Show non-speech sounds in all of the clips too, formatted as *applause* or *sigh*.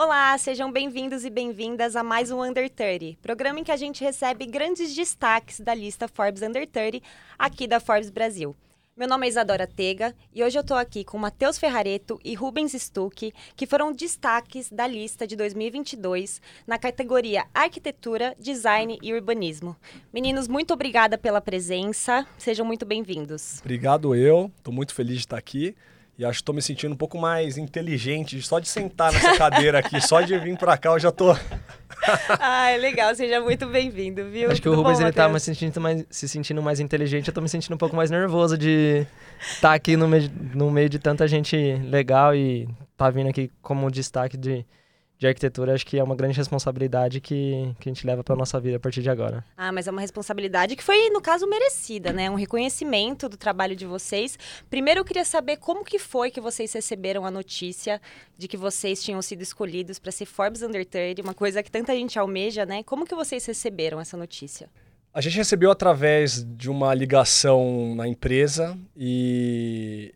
Olá, sejam bem-vindos e bem-vindas a mais um Under 30, programa em que a gente recebe grandes destaques da lista Forbes Under 30 aqui da Forbes Brasil. Meu nome é Isadora Tega e hoje eu estou aqui com Matheus Ferrareto e Rubens Stuck, que foram destaques da lista de 2022 na categoria Arquitetura, Design e Urbanismo. Meninos, muito obrigada pela presença, sejam muito bem-vindos. Obrigado eu, estou muito feliz de estar aqui. E acho que estou me sentindo um pouco mais inteligente só de sentar nessa cadeira aqui, só de vir para cá eu já tô. *laughs* ah, é legal, seja muito bem-vindo, viu? Acho que Tudo o Rubens bom, ele tá se sentindo, mais, se sentindo mais inteligente, eu tô me sentindo um pouco mais nervoso de estar tá aqui no meio, no meio de tanta gente legal e tá vindo aqui como destaque de de arquitetura, acho que é uma grande responsabilidade que, que a gente leva para nossa vida a partir de agora. Ah, mas é uma responsabilidade que foi, no caso, merecida, né? Um reconhecimento do trabalho de vocês. Primeiro, eu queria saber como que foi que vocês receberam a notícia de que vocês tinham sido escolhidos para ser Forbes Under 30, uma coisa que tanta gente almeja, né? Como que vocês receberam essa notícia? A gente recebeu através de uma ligação na empresa e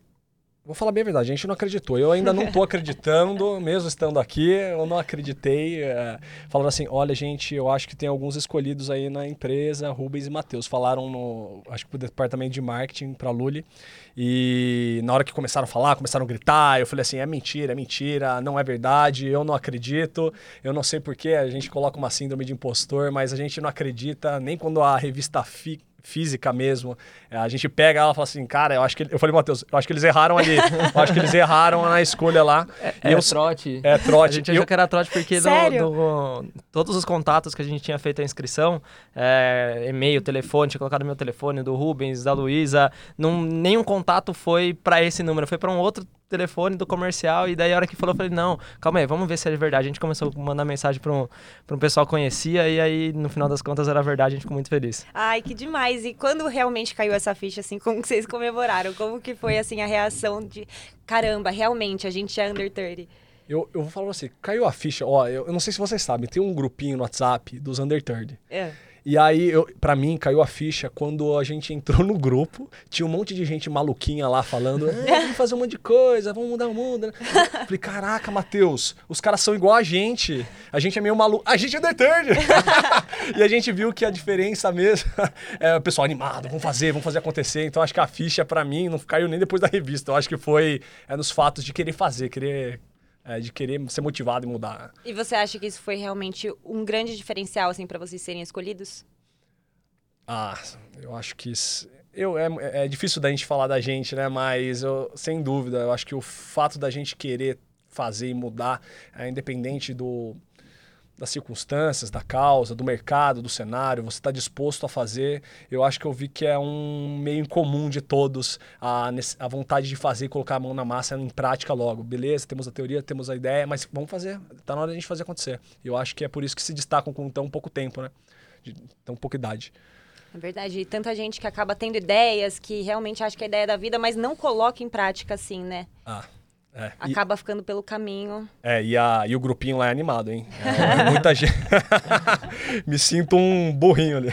Vou falar bem a verdade, a gente não acreditou. Eu ainda não estou *laughs* acreditando, mesmo estando aqui, eu não acreditei. É, falando assim, olha, gente, eu acho que tem alguns escolhidos aí na empresa, Rubens e Matheus. Falaram no, acho que pro departamento de marketing para Lully. E na hora que começaram a falar, começaram a gritar, eu falei assim, é mentira, é mentira, não é verdade, eu não acredito. Eu não sei porquê, a gente coloca uma síndrome de impostor, mas a gente não acredita nem quando a revista fica física mesmo. É, a gente pega ela e fala assim, cara, eu acho que. Eu falei, Matheus, eu acho que eles erraram ali. eu acho que eles erraram na escolha lá. É, é eu, trote. É trote. A gente achou eu... que era trote porque do, do, todos os contatos que a gente tinha feito a inscrição, é, e-mail, telefone, tinha colocado meu telefone, do Rubens, da Luísa, nenhum contato foi para esse número, foi para um outro telefone do comercial. E daí, a hora que falou, eu falei, não, calma aí, vamos ver se é verdade. A gente começou a mandar mensagem para um, pra um pessoal que conhecia. E aí, no final das contas, era verdade. A gente ficou muito feliz. Ai, que demais. E quando realmente caiu essa ficha, assim, como que vocês comemoraram? Como que foi, assim, a reação de, caramba, realmente, a gente é under 30? Eu, eu vou falar assim, caiu a ficha. Ó, eu, eu não sei se vocês sabem, tem um grupinho no WhatsApp dos under 30. É. E aí, eu, pra mim, caiu a ficha quando a gente entrou no grupo. Tinha um monte de gente maluquinha lá falando: é, *laughs* vamos fazer um monte de coisa, vamos mudar o mundo. Né? Falei: caraca, Matheus, os caras são igual a gente. A gente é meio maluco. A gente é Third. *laughs* e a gente viu que a diferença mesmo *laughs* é o pessoal animado, vamos fazer, vamos fazer acontecer. Então acho que a ficha, para mim, não caiu nem depois da revista. Eu acho que foi é, nos fatos de querer fazer, querer é, de querer ser motivado e mudar. E você acha que isso foi realmente um grande diferencial assim para vocês serem escolhidos? Ah, eu acho que isso, eu é, é difícil da gente falar da gente, né? Mas eu, sem dúvida, eu acho que o fato da gente querer fazer e mudar, é, independente do das circunstâncias, da causa, do mercado, do cenário, você está disposto a fazer. Eu acho que eu vi que é um meio incomum de todos a, a vontade de fazer e colocar a mão na massa em prática logo. Beleza, temos a teoria, temos a ideia, mas vamos fazer. Está na hora de a gente fazer acontecer. Eu acho que é por isso que se destacam com tão pouco tempo, né? De tão pouca idade. É verdade. E tanta gente que acaba tendo ideias, que realmente acha que é a ideia da vida, mas não coloca em prática assim, né? Ah. É, Acaba e, ficando pelo caminho. É, e, a, e o grupinho lá é animado, hein? É, muita gente. *laughs* Me sinto um burrinho ali.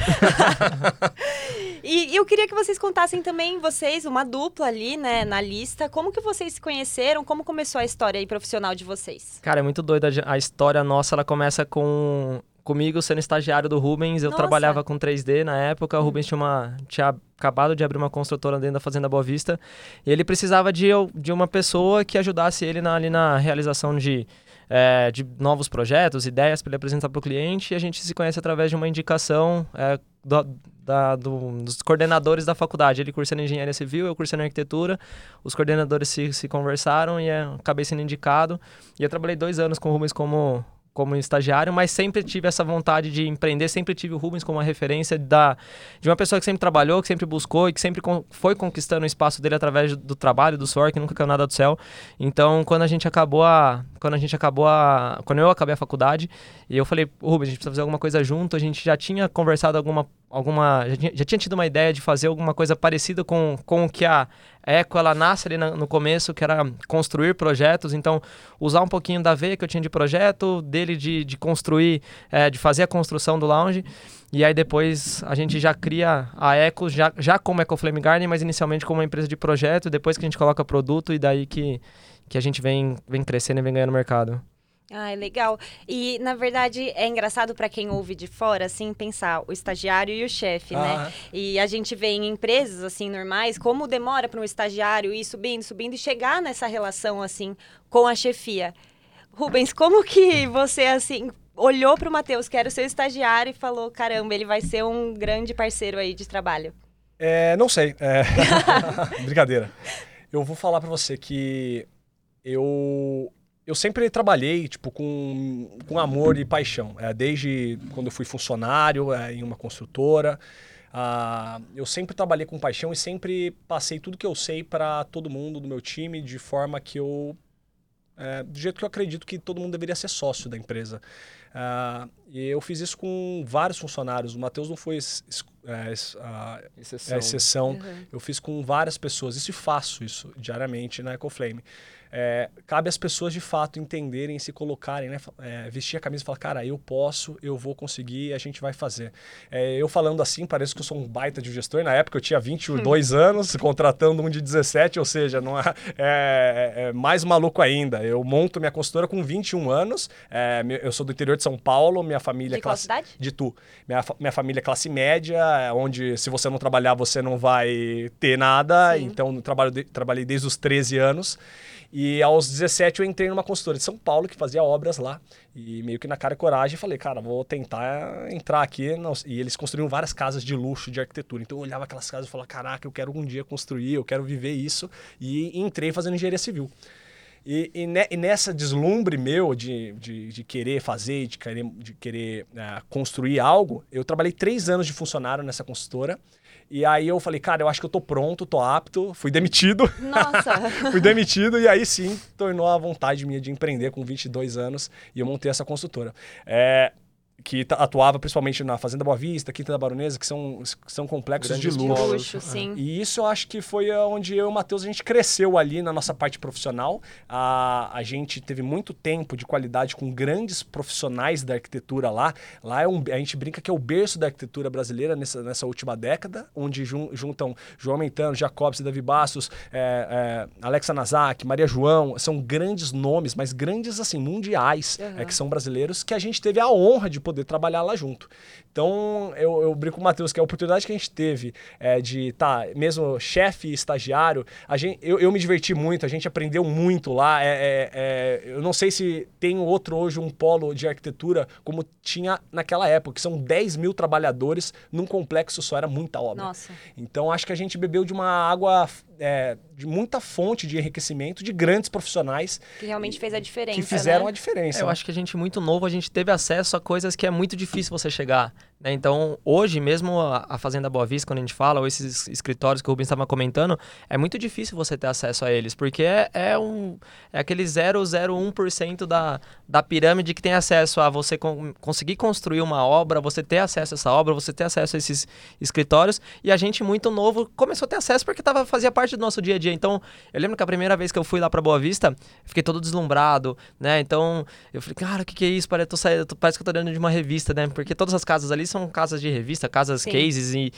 *laughs* e, e, eu queria que vocês contassem também, vocês, uma dupla ali, né, na lista. Como que vocês se conheceram? Como começou a história aí profissional de vocês? Cara, é muito doida. A história nossa, ela começa com comigo sendo estagiário do Rubens. Eu Nossa. trabalhava com 3D na época. O Rubens tinha, uma, tinha acabado de abrir uma construtora dentro da Fazenda Boa Vista. E ele precisava de, de uma pessoa que ajudasse ele na, ali na realização de, é, de novos projetos, ideias para ele apresentar para o cliente. E a gente se conhece através de uma indicação é, do, da, do, dos coordenadores da faculdade. Ele cursando engenharia civil, eu cursando arquitetura. Os coordenadores se, se conversaram e é, acabei sendo indicado. E eu trabalhei dois anos com o Rubens como como estagiário, mas sempre tive essa vontade de empreender, sempre tive o Rubens como uma referência da, de uma pessoa que sempre trabalhou, que sempre buscou e que sempre con foi conquistando o espaço dele através do trabalho, do suor, que nunca caiu nada do céu. Então, quando a gente acabou a quando a gente acabou a quando eu acabei a faculdade, e eu falei, Rubens, a gente precisa fazer alguma coisa junto, a gente já tinha conversado alguma alguma já tinha, já tinha tido uma ideia de fazer alguma coisa parecida com, com o que a Eco ela nasce ali na, no começo, que era construir projetos, então usar um pouquinho da veia que eu tinha de projeto, dele de, de construir, é, de fazer a construção do lounge, e aí depois a gente já cria a Eco já, já como Eco Flame Garden, mas inicialmente como uma empresa de projeto, depois que a gente coloca produto e daí que, que a gente vem, vem crescendo e vem ganhando mercado. Ah, é legal. E, na verdade, é engraçado para quem ouve de fora, assim, pensar o estagiário e o chefe, né? Ah. E a gente vê em empresas, assim, normais, como demora para um estagiário ir subindo, subindo e chegar nessa relação, assim, com a chefia. Rubens, como que você, assim, olhou para o Matheus, que era o seu estagiário, e falou: caramba, ele vai ser um grande parceiro aí de trabalho? É, não sei. É... *laughs* Brincadeira. Eu vou falar para você que eu eu sempre trabalhei tipo com, com amor e paixão. É, desde quando eu fui funcionário é, em uma construtora, ah, eu sempre trabalhei com paixão e sempre passei tudo que eu sei para todo mundo do meu time de forma que eu é, do jeito que eu acredito que todo mundo deveria ser sócio da empresa. Uh, e eu fiz isso com vários funcionários. O Matheus não foi es, es, es, a, exceção. exceção. Uhum. Eu fiz com várias pessoas. Isso e faço isso diariamente na EcoFlame é, cabe às pessoas de fato entenderem, se colocarem, né? É, vestir a camisa e falar, cara, eu posso, eu vou conseguir, a gente vai fazer. É, eu falando assim, parece que eu sou um baita de gestor. Na época eu tinha 22 *laughs* anos, contratando um de 17, ou seja, não é, é, é, mais maluco ainda. Eu monto minha consultora com 21 anos, é, eu sou do interior de São Paulo, minha família... De classe, cidade? De Tu. Minha, minha família é classe média, onde se você não trabalhar, você não vai ter nada. Sim. Então, trabalho de, trabalhei desde os 13 anos. E aos 17 eu entrei numa consultora de São Paulo que fazia obras lá. E meio que na cara e coragem falei, cara, vou tentar entrar aqui. E eles construíram várias casas de luxo de arquitetura. Então eu olhava aquelas casas e falava, caraca, eu quero um dia construir, eu quero viver isso. E entrei fazendo engenharia civil. E, e, ne, e, nessa deslumbre meu de, de, de, querer fazer, de querer, de querer uh, construir algo, eu trabalhei três anos de funcionário nessa consultora. E aí eu falei, cara, eu acho que eu tô pronto, tô apto. Fui demitido. Nossa! *laughs* Fui demitido e aí sim tornou a vontade minha de empreender com 22 anos e eu montei essa consultora. É, que atuava principalmente na Fazenda Boa Vista, Quinta da Baronesa, que são, que são complexos Grandes de luxo. luxo sim. E isso eu acho que foi onde eu e o Matheus a gente cresceu ali na nossa parte profissional. A, a gente teve muito tempo de qualidade com grandes profissionais da arquitetura lá. Lá é um, a gente brinca que é o berço da arquitetura brasileira nessa, nessa última década, onde jun, juntam João Mentano, Jacobs e Davi Bastos, é, é, Alexa Nazak, Maria João. São grandes nomes, mas grandes assim, mundiais, uhum. é, que são brasileiros, que a gente teve a honra de poder trabalhar lá junto. Então, eu, eu brinco com o Matheus que a oportunidade que a gente teve é, de, tá, mesmo chefe estagiário, a gente, eu, eu me diverti muito, a gente aprendeu muito lá. É, é, é, eu não sei se tem outro hoje um polo de arquitetura como tinha naquela época, que são 10 mil trabalhadores num complexo só, era muita obra. Nossa. Então, acho que a gente bebeu de uma água é, de muita fonte de enriquecimento de grandes profissionais. Que realmente fez a diferença. Que fizeram né? a diferença. É, eu né? acho que a gente, muito novo, a gente teve acesso a coisas que é muito difícil você chegar. Né? Então, hoje, mesmo a, Fazenda Boa Vista, quando a gente fala, ou esses escritórios que o Rubens estava comentando, é muito difícil você ter acesso a eles, porque é, é, um, é aquele 0,01% da, da pirâmide que tem acesso a você conseguir construir uma obra, você ter acesso a essa obra, você ter acesso a esses escritórios. E a gente, muito novo, começou a ter acesso porque tava, fazia parte do nosso dia a dia. Então, eu lembro que a primeira vez que eu fui lá para Boa Vista, fiquei todo deslumbrado, né? Então, eu falei, cara, o que, que é isso? Parece, tô parece que eu tô dentro de uma revista, né? Porque todas as casas ali são casas de revista, casas Sim. cases e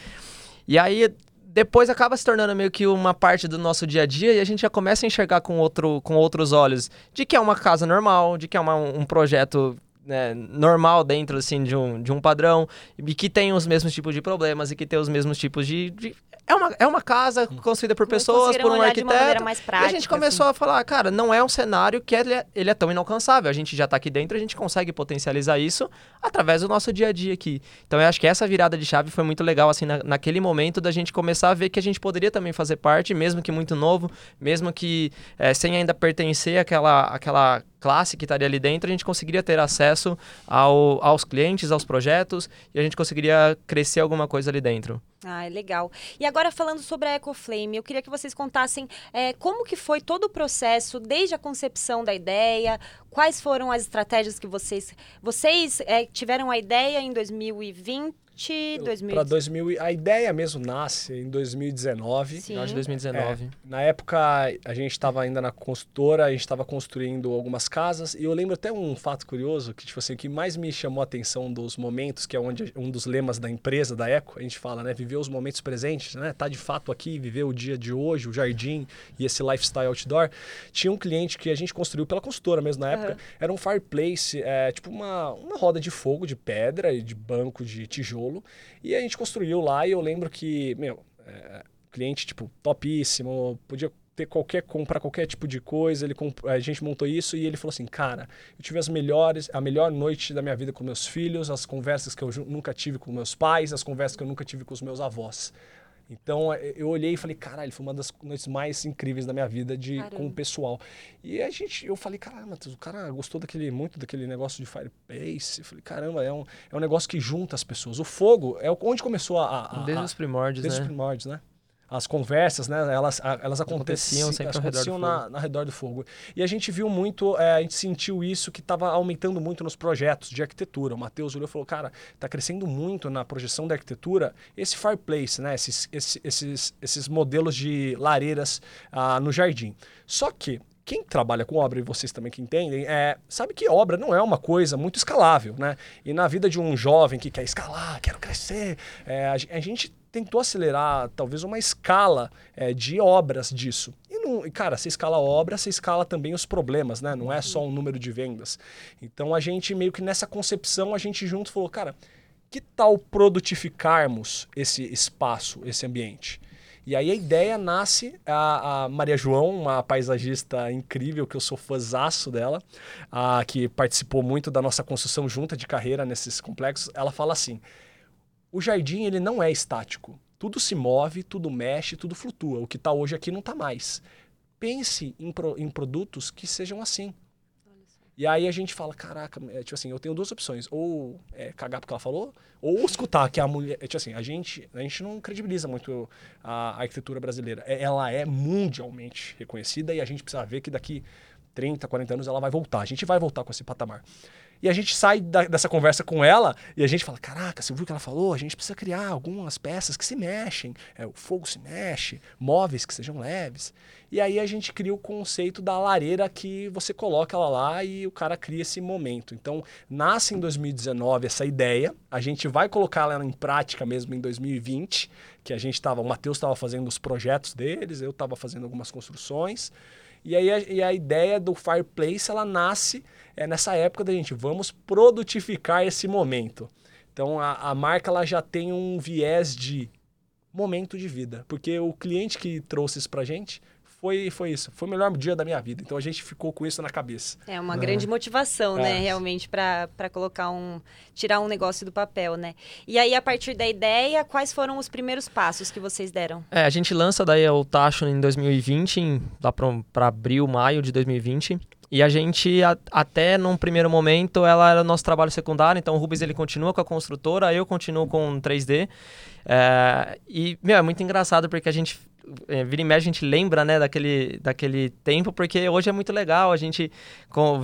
e aí depois acaba se tornando meio que uma parte do nosso dia a dia e a gente já começa a enxergar com, outro, com outros olhos de que é uma casa normal, de que é uma, um projeto né, normal dentro assim de um, de um padrão e que tem os mesmos tipos de problemas e que tem os mesmos tipos de, de é uma, é uma casa construída por pessoas, por um arquiteto. Prática, e a gente começou assim. a falar, cara, não é um cenário que ele é, ele é tão inalcançável. A gente já está aqui dentro, a gente consegue potencializar isso através do nosso dia a dia aqui. Então eu acho que essa virada de chave foi muito legal, assim, na, naquele momento da gente começar a ver que a gente poderia também fazer parte, mesmo que muito novo, mesmo que é, sem ainda pertencer àquela, àquela classe que estaria ali dentro, a gente conseguiria ter acesso ao, aos clientes, aos projetos e a gente conseguiria crescer alguma coisa ali dentro. Ah, é legal. E agora falando sobre a EcoFlame, eu queria que vocês contassem é, como que foi todo o processo, desde a concepção da ideia, quais foram as estratégias que vocês... Vocês é, tiveram a ideia em 2020, 2000... Para 2000, a ideia mesmo nasce em 2019. Sim. Final de 2019. É, na época a gente estava ainda na construtora, a gente estava construindo algumas casas e eu lembro até um fato curioso que tipo assim, o que mais me chamou a atenção dos momentos, que é onde um dos lemas da empresa da Eco, a gente fala, né, viver os momentos presentes, né? Tá de fato aqui, viver o dia de hoje, o jardim e esse lifestyle outdoor. Tinha um cliente que a gente construiu pela construtora mesmo na época, uhum. era um fireplace, é, tipo uma, uma roda de fogo de pedra e de banco de tijolo E a gente construiu lá e eu lembro que, meu, é, cliente, tipo, topíssimo, podia ter qualquer comprar qualquer tipo de coisa, ele a gente montou isso e ele falou assim, cara, eu tive as melhores, a melhor noite da minha vida com meus filhos, as conversas que eu nunca tive com meus pais, as conversas que eu nunca tive com os meus avós. Então é, eu olhei e falei, caralho, foi uma das noites mais incríveis da minha vida de, com o pessoal. E a gente, eu falei, caramba, o cara gostou daquele, muito daquele negócio de Fireplace. Eu falei, caramba, é um, é um negócio que junta as pessoas. O fogo é onde começou a. a, a desde os primórdios, desde né? os primórdios, né? As conversas, né? Elas, elas aconteciam, aconteciam sempre aconteciam na, na redor do fogo. E a gente viu muito, é, a gente sentiu isso que estava aumentando muito nos projetos de arquitetura. O Matheus olhou e falou, cara, está crescendo muito na projeção da arquitetura esse fireplace, né? Esses, esses, esses, esses modelos de lareiras ah, no jardim. Só que quem trabalha com obra, e vocês também que entendem, é, sabe que obra não é uma coisa muito escalável, né? E na vida de um jovem que quer escalar, quero crescer, é, a, a gente tentou acelerar talvez uma escala é, de obras disso. E, não, cara, você escala obra, você escala também os problemas, né? Não é só um número de vendas. Então a gente meio que nessa concepção, a gente junto falou, cara, que tal produtificarmos esse espaço, esse ambiente? E aí a ideia nasce, a, a, Maria João, uma paisagista incrível, que eu sou fãzaço dela, a, que participou muito da nossa construção junta de carreira nesses complexos, ela fala assim, o jardim ele não é estático. Tudo se move, tudo mexe, tudo flutua. O que está hoje aqui não está mais. Pense em, pro, em produtos que sejam assim. E aí a gente fala, caraca, é, tipo assim, eu tenho duas opções. Ou é, cagar porque ela falou, ou escutar que a mulher... É, tipo assim, a gente, a gente não credibiliza muito a, a arquitetura brasileira. É, ela é mundialmente reconhecida e a gente precisa ver que daqui 30, 40 anos ela vai voltar. A gente vai voltar com esse patamar. E a gente sai da, dessa conversa com ela e a gente fala: caraca, você viu o que ela falou? A gente precisa criar algumas peças que se mexem. É, o fogo se mexe, móveis que sejam leves. E aí a gente cria o conceito da lareira que você coloca ela lá e o cara cria esse momento. Então, nasce em 2019 essa ideia, a gente vai colocar ela em prática mesmo em 2020, que a gente estava, o Matheus estava fazendo os projetos deles, eu estava fazendo algumas construções. E aí a, e a ideia do Fireplace ela nasce é, nessa época da gente, vamos produtificar esse momento. Então a, a marca ela já tem um viés de momento de vida, porque o cliente que trouxe isso pra gente foi, foi isso. Foi o melhor dia da minha vida. Então a gente ficou com isso na cabeça. É uma é. grande motivação, né? é. né? Realmente, para colocar um. tirar um negócio do papel, né? E aí, a partir da ideia, quais foram os primeiros passos que vocês deram? É, a gente lança daí o Tacho em 2020, em, lá para abril, maio de 2020. E a gente, a, até num primeiro momento, ela era o nosso trabalho secundário, então o Rubens ele continua com a construtora, eu continuo com 3D. É, e, meu, é muito engraçado porque a gente vira e mexe, a gente lembra, né, daquele, daquele tempo, porque hoje é muito legal a gente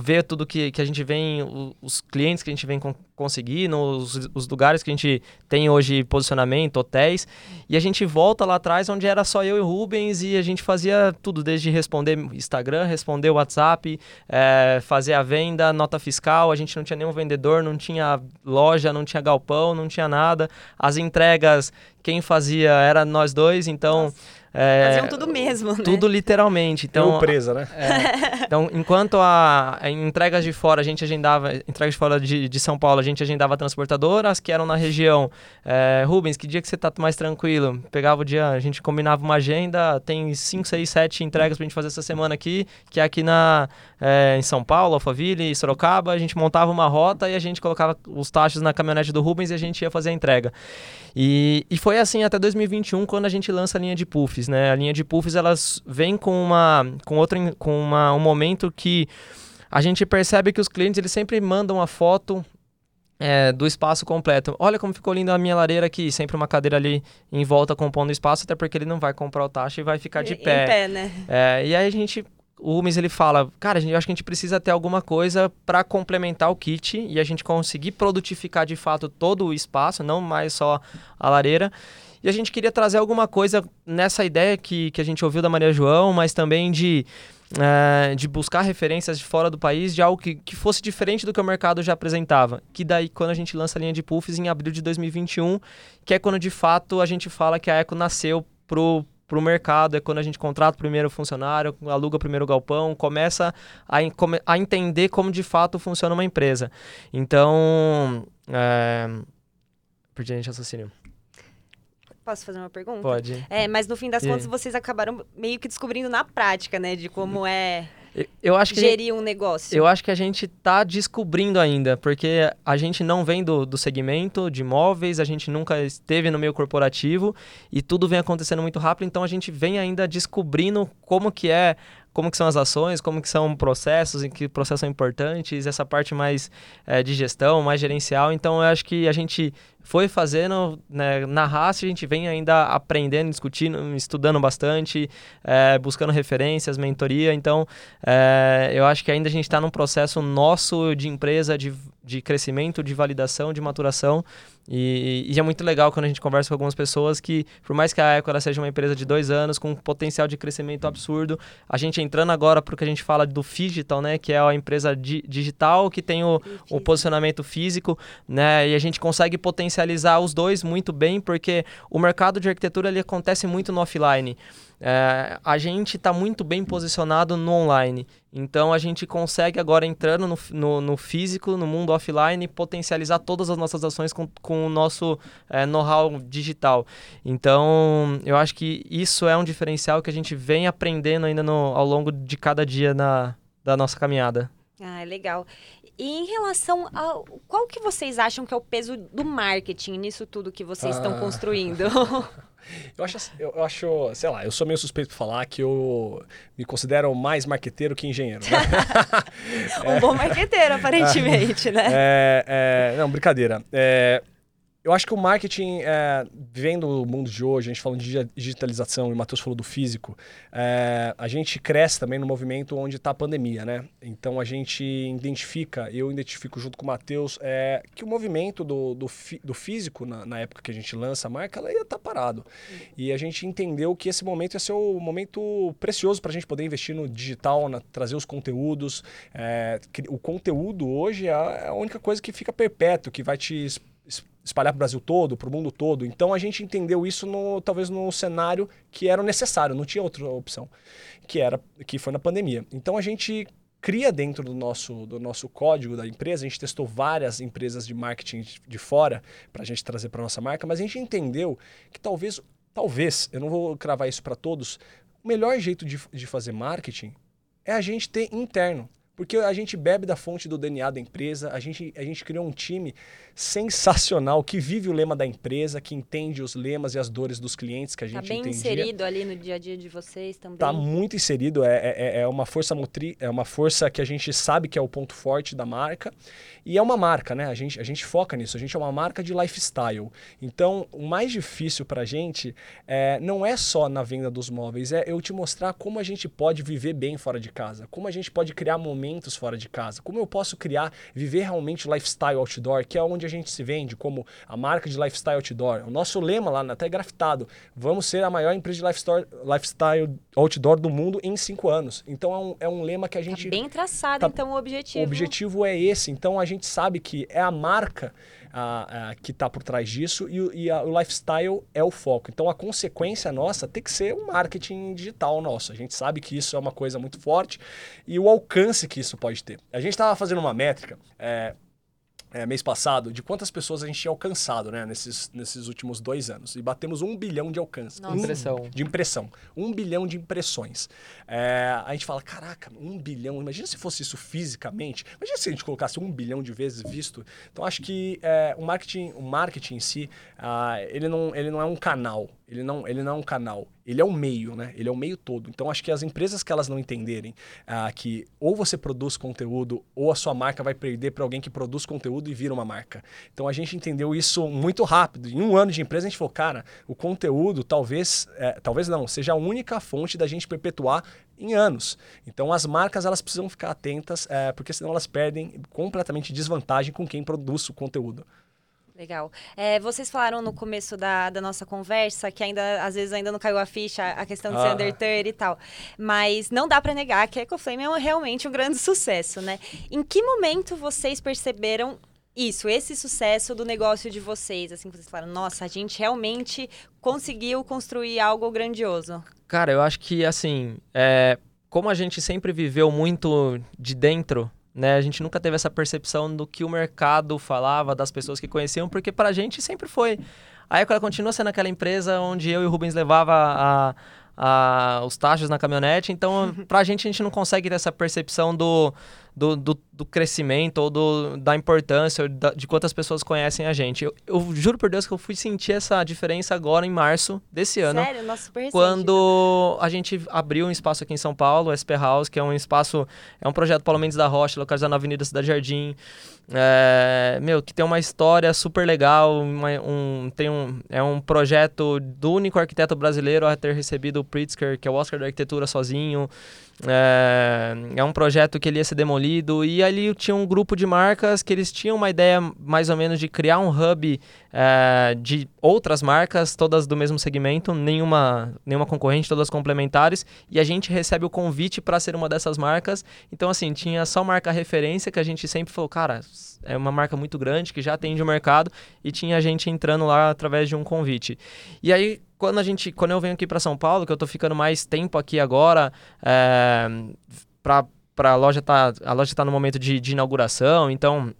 ver tudo que, que a gente vem, os clientes que a gente vem conseguir, os, os lugares que a gente tem hoje posicionamento, hotéis, e a gente volta lá atrás onde era só eu e o Rubens e a gente fazia tudo, desde responder Instagram, responder WhatsApp, é, fazer a venda, nota fiscal, a gente não tinha nenhum vendedor, não tinha loja, não tinha galpão, não tinha nada, as entregas, quem fazia era nós dois, então... Nossa é, Faziam tudo mesmo, né? Tudo literalmente. Então, Eu presa, né? É, então, enquanto a, a, entregas de fora, a gente agendava, entregas de fora de, de São Paulo, a gente agendava transportadoras que eram na região. É, Rubens, que dia que você tá mais tranquilo? Pegava o dia, a gente combinava uma agenda, tem 5, 6, 7 entregas pra gente fazer essa semana aqui, que é aqui na, é, em São Paulo, Alphaville, Sorocaba, a gente montava uma rota e a gente colocava os taxas na caminhonete do Rubens e a gente ia fazer a entrega. E, e foi assim até 2021, quando a gente lança a linha de puffs, né? A linha de puffs, elas vem com uma com outro com uma, um momento que a gente percebe que os clientes eles sempre mandam a foto é, do espaço completo. Olha como ficou linda a minha lareira aqui, sempre uma cadeira ali em volta compondo o espaço, até porque ele não vai comprar o taxa e vai ficar de pé. Em pé, né? É, e aí a gente o Rubens ele fala, cara, eu acho que a gente precisa ter alguma coisa para complementar o kit e a gente conseguir produtificar de fato todo o espaço, não mais só a lareira. E a gente queria trazer alguma coisa nessa ideia que, que a gente ouviu da Maria João, mas também de, é, de buscar referências de fora do país, de algo que, que fosse diferente do que o mercado já apresentava. Que daí, quando a gente lança a linha de puffs em abril de 2021, que é quando de fato a gente fala que a Eco nasceu pro para o mercado, é quando a gente contrata o primeiro funcionário, aluga o primeiro galpão, começa a, a entender como de fato funciona uma empresa. Então, é... perdi a gente raciocínio. Posso fazer uma pergunta? Pode. É, mas no fim das e... contas vocês acabaram meio que descobrindo na prática, né, de como é eu acho que gerir um negócio? Eu acho que a gente está descobrindo ainda, porque a gente não vem do, do segmento de imóveis, a gente nunca esteve no meio corporativo e tudo vem acontecendo muito rápido, então a gente vem ainda descobrindo como que é como que são as ações, como que são processos, em que processos são importantes, essa parte mais é, de gestão, mais gerencial. Então, eu acho que a gente foi fazendo né, na raça, a gente vem ainda aprendendo, discutindo, estudando bastante, é, buscando referências, mentoria. Então, é, eu acho que ainda a gente está num processo nosso de empresa, de, de crescimento, de validação, de maturação. E, e, é muito legal quando a gente conversa com algumas pessoas que, por mais que a Eco ela seja uma empresa de dois anos, com um potencial de crescimento absurdo, a gente entrando agora para o que a gente fala do Digital, né, que é a empresa di digital que tem o, o posicionamento físico, né, e a gente consegue potencializar os dois muito bem, porque o mercado de arquitetura ele acontece muito no offline. É, a gente está muito bem posicionado no online. Então a gente consegue agora entrando no, no, no, físico, no mundo offline, potencializar todas as nossas ações com, com o nosso é, know-how digital. Então eu acho que isso é um diferencial que a gente vem aprendendo ainda no, ao longo de cada dia na, da nossa caminhada. Ah, legal. E em relação ao. Qual que vocês acham que é o peso do marketing nisso tudo que vocês ah. estão construindo? *laughs* *laughs* Eu acho, eu acho, sei lá, eu sou meio suspeito por falar que eu me considero mais marqueteiro que engenheiro. Né? *laughs* um é, bom marqueteiro, aparentemente, *laughs* né? É, é, não, brincadeira. Eu acho que o marketing, é, vendo o mundo de hoje, a gente falando de digitalização, e o Matheus falou do físico, é, a gente cresce também no movimento onde está a pandemia, né? Então a gente identifica, eu identifico junto com o Matheus, é, que o movimento do, do, do físico, na, na, época que a gente lança a marca, ela ia estar tá parado. E a gente entendeu que esse momento ia ser o momento precioso para a gente poder investir no digital, na, trazer os conteúdos. É, o conteúdo hoje é a, é a única coisa que fica perpétuo, que vai te espalhar para o Brasil todo, para o mundo todo. Então a gente entendeu isso no, talvez no cenário que era necessário, não tinha outra opção, que era que foi na pandemia. Então a gente cria dentro do nosso, do nosso código da empresa, a gente testou várias empresas de marketing de fora para a gente trazer para nossa marca, mas a gente entendeu que talvez, talvez, eu não vou cravar isso para todos, o melhor jeito de, de fazer marketing é a gente ter interno. Porque a gente bebe da fonte do DNA da empresa, a gente, a gente criou um time sensacional que vive o lema da empresa, que entende os lemas e as dores dos clientes que a tá gente Está bem entendia. inserido ali no dia a dia de vocês também? Está muito inserido, é, é, é uma força motri, é uma força que a gente sabe que é o ponto forte da marca e é uma marca, né? A gente, a gente foca nisso, a gente é uma marca de lifestyle. Então, o mais difícil para a gente é, não é só na venda dos móveis, é eu te mostrar como a gente pode viver bem fora de casa, como a gente pode criar momentos momentos fora de casa? Como eu posso criar, viver realmente o lifestyle outdoor, que é onde a gente se vende como a marca de lifestyle outdoor? O nosso lema lá, até grafitado, vamos ser a maior empresa de lifestyle, lifestyle outdoor do mundo em cinco anos. Então é um, é um lema que a tá gente... Tá bem traçado, tá, então, o objetivo. O objetivo é esse. Então a gente sabe que é a marca a, a, que está por trás disso e, e a, o lifestyle é o foco. Então a consequência nossa tem que ser o marketing digital nosso. A gente sabe que isso é uma coisa muito forte e o alcance que isso pode ter. A gente estava fazendo uma métrica. É, é, mês passado de quantas pessoas a gente tinha alcançado né, nesses, nesses últimos dois anos. E batemos um bilhão de alcance. Um, impressão. De impressão. Um bilhão de impressões. É, a gente fala, caraca, um bilhão. Imagina se fosse isso fisicamente. Imagina se a gente colocasse um bilhão de vezes visto. Então, acho que é, o, marketing, o marketing em si, uh, ele, não, ele não é um canal. Ele não, ele não é um canal, ele é o meio, né? Ele é o meio todo. Então, acho que as empresas que elas não entenderem ah, que ou você produz conteúdo ou a sua marca vai perder para alguém que produz conteúdo e vira uma marca. Então, a gente entendeu isso muito rápido. Em um ano de empresa, a gente falou, cara, o conteúdo talvez, é, talvez não, seja a única fonte da gente perpetuar em anos. Então as marcas elas precisam ficar atentas, é, porque senão elas perdem completamente desvantagem com quem produz o conteúdo. Legal. É, vocês falaram no começo da, da nossa conversa que ainda, às vezes, ainda não caiu a ficha a questão de ah. ser under 30 e tal. Mas não dá para negar que a EcoFlame é realmente um grande *laughs* sucesso, né? Em que momento vocês perceberam isso, esse sucesso do negócio de vocês? Assim, vocês falaram, nossa, a gente realmente conseguiu construir algo grandioso. Cara, eu acho que, assim, é, como a gente sempre viveu muito de dentro né? A gente nunca teve essa percepção do que o mercado falava, das pessoas que conheciam, porque para a gente sempre foi. A Eco continua sendo aquela empresa onde eu e o Rubens levava a, a, os taxas na caminhonete, então *laughs* para a gente a gente não consegue ter essa percepção do, do, do, do crescimento ou do, da importância da, de quantas pessoas conhecem a gente. Eu, eu, juro por Deus que eu fui sentir essa diferença agora em março desse ano. Sério? Nossa, super recente, Quando a gente abriu um espaço aqui em São Paulo, o SP House, que é um espaço, é um projeto Paulo Mendes da Rocha, localizado na Avenida Cidade Jardim. É, meu, que tem uma história super legal, uma, um, tem um, é um projeto do único arquiteto brasileiro a ter recebido o Pritzker, que é o Oscar da Arquitetura sozinho. É, é, um projeto que ele ia ser demolido e ali tinha um grupo de marcas que eles tinham uma ideia mais ou menos de criar um hub é, de outras marcas, todas do mesmo segmento, nenhuma, nenhuma concorrente, todas complementares, e a gente recebe o convite para ser uma dessas marcas. Então, assim, tinha só marca referência que a gente sempre falou, cara, é uma marca muito grande que já atende o mercado e tinha gente entrando lá através de um convite. E aí, quando a gente, quando eu venho aqui para São Paulo, que eu tô ficando mais tempo aqui agora, é, para para a loja tá a loja está no momento de, de, inauguração, então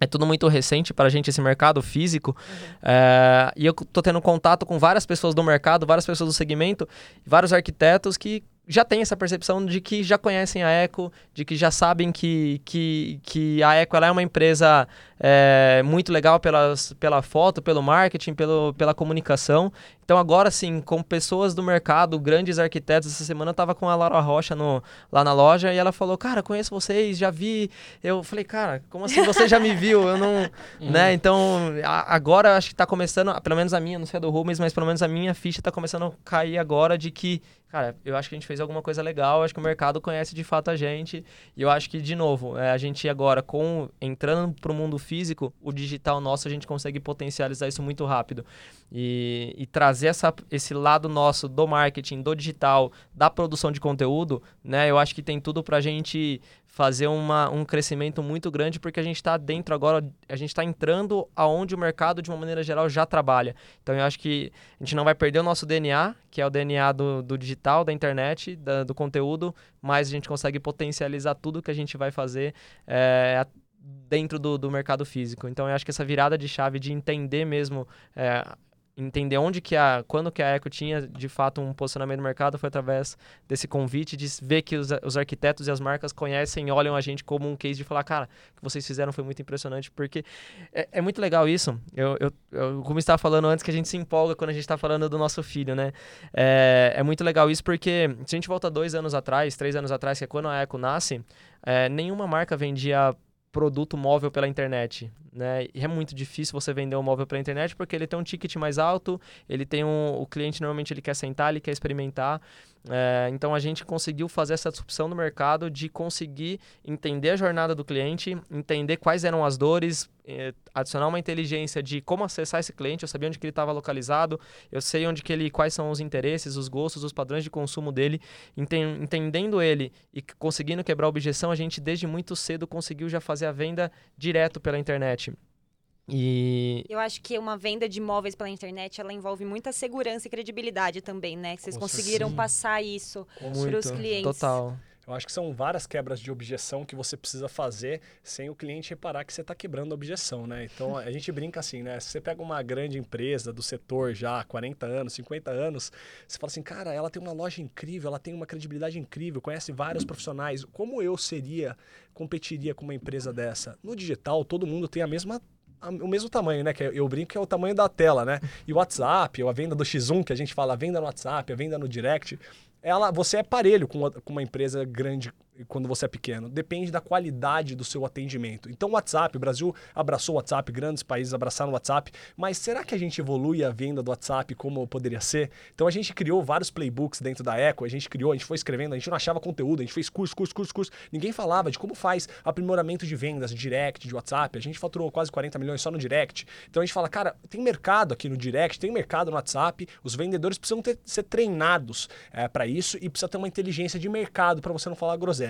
é tudo muito recente para a gente esse mercado físico uhum. é, e eu tô tendo contato com várias pessoas do mercado, várias pessoas do segmento, vários arquitetos que já tem essa percepção de que já conhecem a Eco, de que já sabem que, que, que a Eco ela é uma empresa é, muito legal pelas, pela foto, pelo marketing, pelo, pela comunicação. Então agora sim, com pessoas do mercado, grandes arquitetos, essa semana eu estava com a Laura Rocha no, lá na loja e ela falou, cara, conheço vocês, já vi. Eu falei, cara, como assim você já me viu? Eu não... *laughs* né? Então a, agora acho que está começando, pelo menos a minha, não sei a do Rubens, mas pelo menos a minha ficha está começando a cair agora de que cara, eu acho que a gente fez alguma coisa legal, acho que o mercado conhece de fato a gente, e eu acho que, de novo, é, a gente agora, com entrando para o mundo físico, o digital nosso, a gente consegue potencializar isso muito rápido. E, e trazer essa, esse lado nosso do marketing, do digital, da produção de conteúdo, né, eu acho que tem tudo para a gente fazer uma, um crescimento muito grande, porque a gente está dentro agora, a gente está entrando aonde o mercado, de uma maneira geral, já trabalha. Então, eu acho que a gente não vai perder o nosso DNA, que é o DNA do, do digital, da internet, da, do conteúdo, mas a gente consegue potencializar tudo que a gente vai fazer é, dentro do, do mercado físico. Então, eu acho que essa virada de chave de entender mesmo é, entender onde que a quando que a Eco tinha de fato um posicionamento no mercado foi através desse convite de ver que os, os arquitetos e as marcas conhecem olham a gente como um case de falar cara o que vocês fizeram foi muito impressionante porque é, é muito legal isso eu, eu, eu como estava falando antes que a gente se empolga quando a gente está falando do nosso filho né é, é muito legal isso porque se a gente volta dois anos atrás três anos atrás que é quando a Eco nasce é, nenhuma marca vendia produto móvel pela internet, né? E é muito difícil você vender um móvel pela internet porque ele tem um ticket mais alto, ele tem um, o cliente normalmente ele quer sentar, ele quer experimentar. É, então a gente conseguiu fazer essa disrupção no mercado de conseguir entender a jornada do cliente, entender quais eram as dores, é, adicionar uma inteligência de como acessar esse cliente, eu sabia onde que ele estava localizado, eu sei onde que ele, quais são os interesses, os gostos, os padrões de consumo dele, entendendo ele e conseguindo quebrar a objeção, a gente desde muito cedo conseguiu já fazer a venda direto pela internet. E... Eu acho que uma venda de imóveis pela internet, ela envolve muita segurança e credibilidade também, né? Que vocês conseguiram sim. passar isso para os clientes. Total. Eu acho que são várias quebras de objeção que você precisa fazer sem o cliente reparar que você está quebrando a objeção, né? Então a gente brinca assim, né? Se você pega uma grande empresa do setor já há 40 anos, 50 anos, você fala assim, cara, ela tem uma loja incrível, ela tem uma credibilidade incrível, conhece vários profissionais. Como eu seria, competiria com uma empresa dessa? No digital, todo mundo tem a mesma o mesmo tamanho, né? Que eu brinco que é o tamanho da tela, né? E o WhatsApp, ou a venda do X1, que a gente fala, a venda no WhatsApp, a venda no Direct, ela, você é parelho com, com uma empresa grande quando você é pequeno. Depende da qualidade do seu atendimento. Então, o WhatsApp, o Brasil abraçou o WhatsApp, grandes países abraçaram o WhatsApp, mas será que a gente evolui a venda do WhatsApp como poderia ser? Então, a gente criou vários playbooks dentro da Eco, a gente criou, a gente foi escrevendo, a gente não achava conteúdo, a gente fez curso, curso, curso, curso. Ninguém falava de como faz aprimoramento de vendas, direct, de WhatsApp. A gente faturou quase 40 milhões só no direct. Então, a gente fala, cara, tem mercado aqui no direct, tem mercado no WhatsApp, os vendedores precisam ter, ser treinados é, para isso e precisa ter uma inteligência de mercado para você não falar groselha.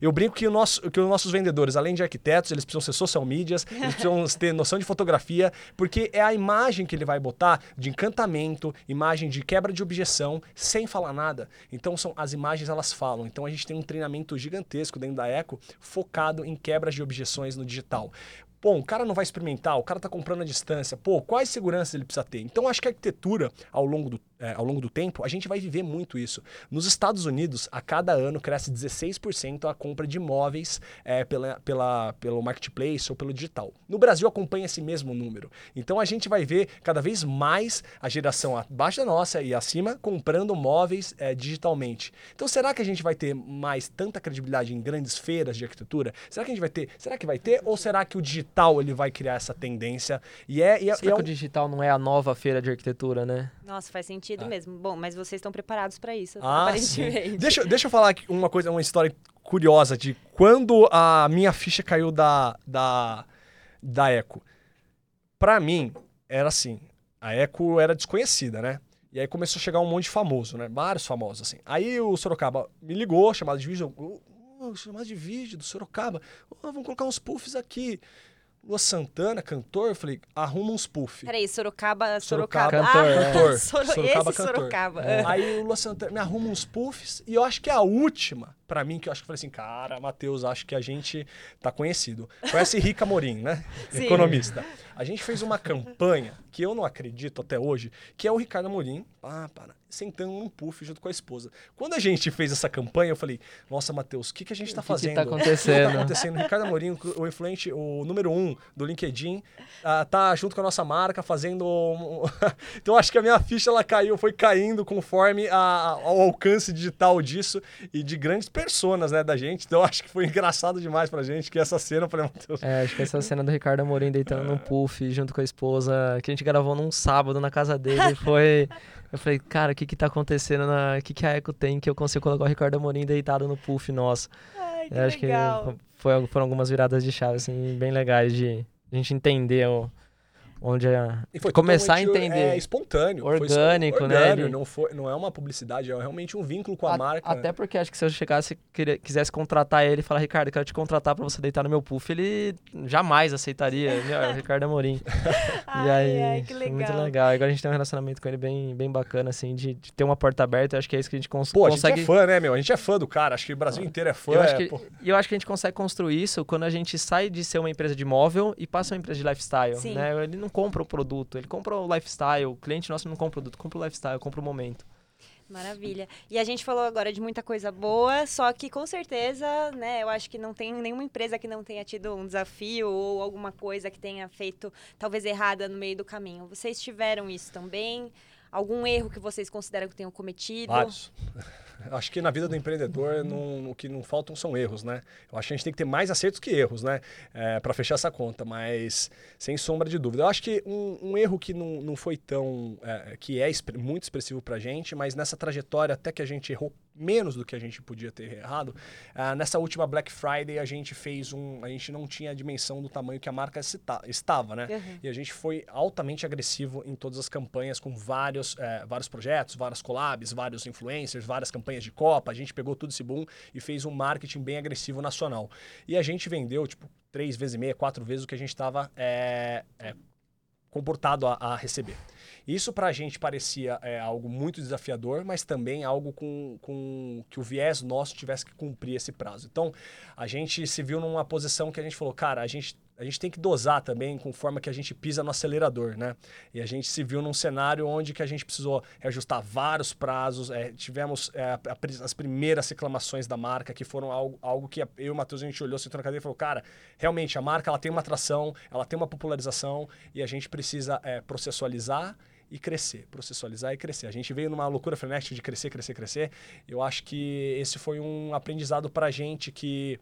Eu brinco que, o nosso, que os nossos vendedores, além de arquitetos, eles precisam ser social medias, eles precisam *laughs* ter noção de fotografia, porque é a imagem que ele vai botar de encantamento, imagem de quebra de objeção, sem falar nada. Então são as imagens elas falam. Então a gente tem um treinamento gigantesco dentro da Eco focado em quebras de objeções no digital. Pô, o cara não vai experimentar, o cara está comprando à distância. Pô, quais seguranças ele precisa ter? Então, acho que a arquitetura, ao longo do é, ao longo do tempo, a gente vai viver muito isso. Nos Estados Unidos, a cada ano cresce 16% a compra de imóveis é, pela, pela, pelo marketplace ou pelo digital. No Brasil, acompanha esse mesmo número. Então, a gente vai ver cada vez mais a geração abaixo da nossa e acima comprando móveis é, digitalmente. Então, será que a gente vai ter mais tanta credibilidade em grandes feiras de arquitetura? Será que a gente vai ter? Será que vai ter? Ou será que o digital ele vai criar essa tendência? E é, e é, será e é um... que o digital não é a nova feira de arquitetura, né? Nossa, faz sentido sentido ah. mesmo. Bom, mas vocês estão preparados para isso, ah, aparentemente. Sim. Deixa, deixa eu falar uma coisa, uma história curiosa de quando a minha ficha caiu da, da, da Eco. Para mim, era assim, a Eco era desconhecida, né? E aí começou a chegar um monte de famoso, né? Vários famosos, assim. Aí o Sorocaba me ligou, chamado de vídeo. Oh, chamado de vídeo do Sorocaba. Oh, vamos colocar uns puffs aqui. Lua Santana, cantor, eu falei, arruma uns puff. Peraí, Sorocaba, Sorocaba. Sorocaba. Cantor, ah, cantor. *laughs* Soro... Sorocaba, Esse cantor. Sorocaba. É. Aí o Lua Santana me arruma uns puffs e eu acho que é a última, para mim, que eu acho que falei assim, cara, Matheus, acho que a gente tá conhecido. Conhece Rica Morim, né? *laughs* Sim. Economista. A gente fez uma campanha que eu não acredito até hoje, que é o Ricardo Amorim, ah, para, sentando num puff junto com a esposa. Quando a gente fez essa campanha, eu falei, nossa, Matheus, o que, que a gente está fazendo? O que está acontecendo? O que tá acontecendo? Ricardo Amorim, o influente, o número um do LinkedIn, uh, tá junto com a nossa marca fazendo... *laughs* então, acho que a minha ficha, ela caiu, foi caindo conforme a, ao alcance digital disso e de grandes personas, né, da gente. Então, acho que foi engraçado demais pra gente que essa cena, eu falei, Matheus... É, acho que essa cena do Ricardo Amorim deitando é. no puff junto com a esposa, que a gente gravou num sábado na casa dele, *laughs* foi... Eu falei, cara, o que que tá acontecendo? O que que a Eco tem que eu consigo colocar o Ricardo Amorim deitado no puff nosso? Ai, que eu acho legal. que foi, foram algumas viradas de chave, assim, bem legais de a gente entender o, onde é, começar a entender. É espontâneo. Orgânico, foi né? Orgânico, não, foi, não é uma publicidade, é realmente um vínculo com a, a marca. Até porque acho que se eu chegasse, queria, quisesse contratar ele e falar, Ricardo, quero te contratar para você deitar no meu puff, ele jamais aceitaria. o Ricardo Amorim. *laughs* ai, e aí, ai, que legal. muito legal. Agora a gente tem um relacionamento com ele bem, bem bacana, assim, de, de ter uma porta aberta. Eu acho que é isso que a gente cons Pô, consegue. a gente é fã, né, meu? A gente é fã do cara. Acho que o Brasil inteiro é fã. Eu acho, é, que, eu acho que a gente consegue construir isso quando a gente sai de ser uma empresa de móvel e passa uma empresa de lifestyle. Sim. Né? Ele não compra o produto. Ele compra o lifestyle. O cliente nosso não compra o produto, compra o lifestyle, compra o momento. Maravilha. E a gente falou agora de muita coisa boa, só que com certeza, né, eu acho que não tem nenhuma empresa que não tenha tido um desafio ou alguma coisa que tenha feito talvez errada no meio do caminho. Vocês tiveram isso também? Algum erro que vocês consideram que tenham cometido? Vários. *laughs* Acho que na vida do empreendedor não, o que não faltam são erros, né? Eu acho que a gente tem que ter mais acertos que erros, né? É, para fechar essa conta, mas sem sombra de dúvida. Eu acho que um, um erro que não, não foi tão. É, que é muito expressivo para gente, mas nessa trajetória até que a gente errou menos do que a gente podia ter errado. Uh, nessa última Black Friday a gente fez um, a gente não tinha a dimensão do tamanho que a marca cita, estava, né? Uhum. E a gente foi altamente agressivo em todas as campanhas com vários, é, vários projetos, várias collabs, vários influencers, várias campanhas de Copa. A gente pegou tudo esse boom e fez um marketing bem agressivo nacional. E a gente vendeu tipo três vezes e meia, quatro vezes o que a gente estava é, é, comportado a, a receber. Isso para a gente parecia é, algo muito desafiador, mas também algo com, com que o viés nosso tivesse que cumprir esse prazo. Então, a gente se viu numa posição que a gente falou, cara, a gente a gente tem que dosar também com forma que a gente pisa no acelerador, né? E a gente se viu num cenário onde que a gente precisou reajustar vários prazos, é, tivemos é, as primeiras reclamações da marca, que foram algo, algo que eu e o Matheus, a gente olhou, sentou na cadeira e falou, cara, realmente a marca ela tem uma atração, ela tem uma popularização e a gente precisa é, processualizar e crescer, processualizar e crescer. A gente veio numa loucura frenética de crescer, crescer, crescer. Eu acho que esse foi um aprendizado para a gente que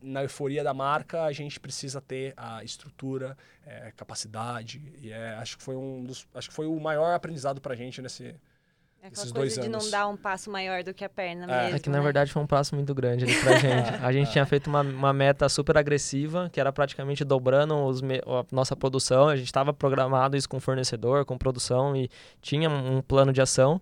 na euforia da marca a gente precisa ter a estrutura, é, capacidade e é, acho que foi um dos, acho que foi o maior aprendizado para a gente nesse é Esses dois de anos. não dar um passo maior do que a perna é. mesmo. É que na né? verdade foi um passo muito grande ali pra gente. *laughs* A gente tinha feito uma, uma meta super agressiva, que era praticamente dobrando os me a nossa produção. A gente estava programado isso com fornecedor, com produção e tinha um plano de ação.